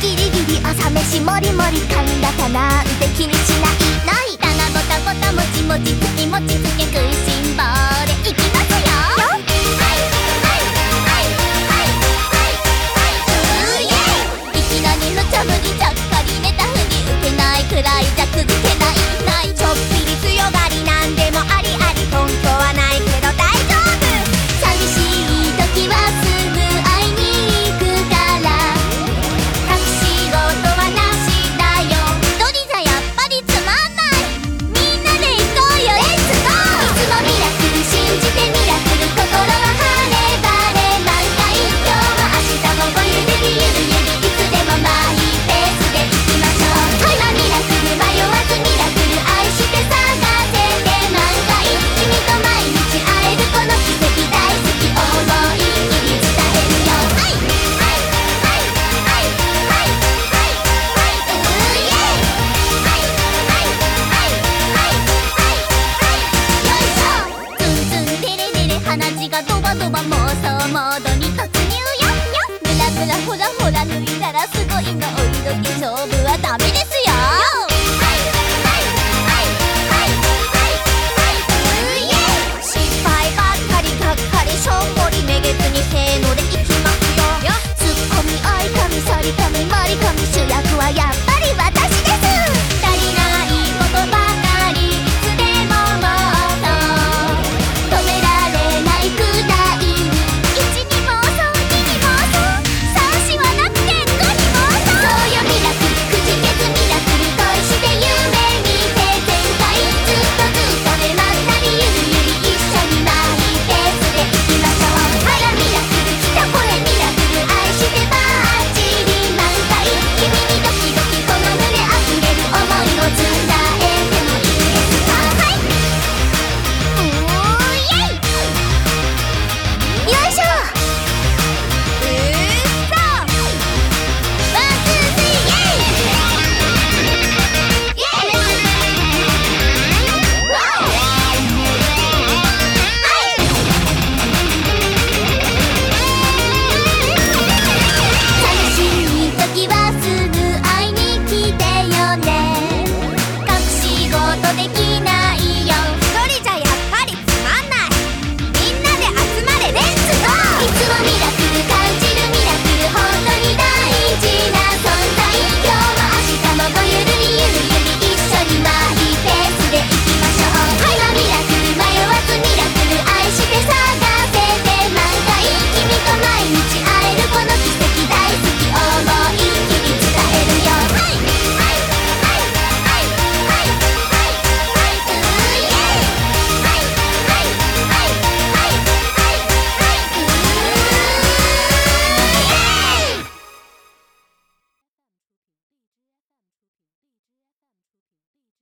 ギリギリ朝飯もりもり噛んだかなんて気にしない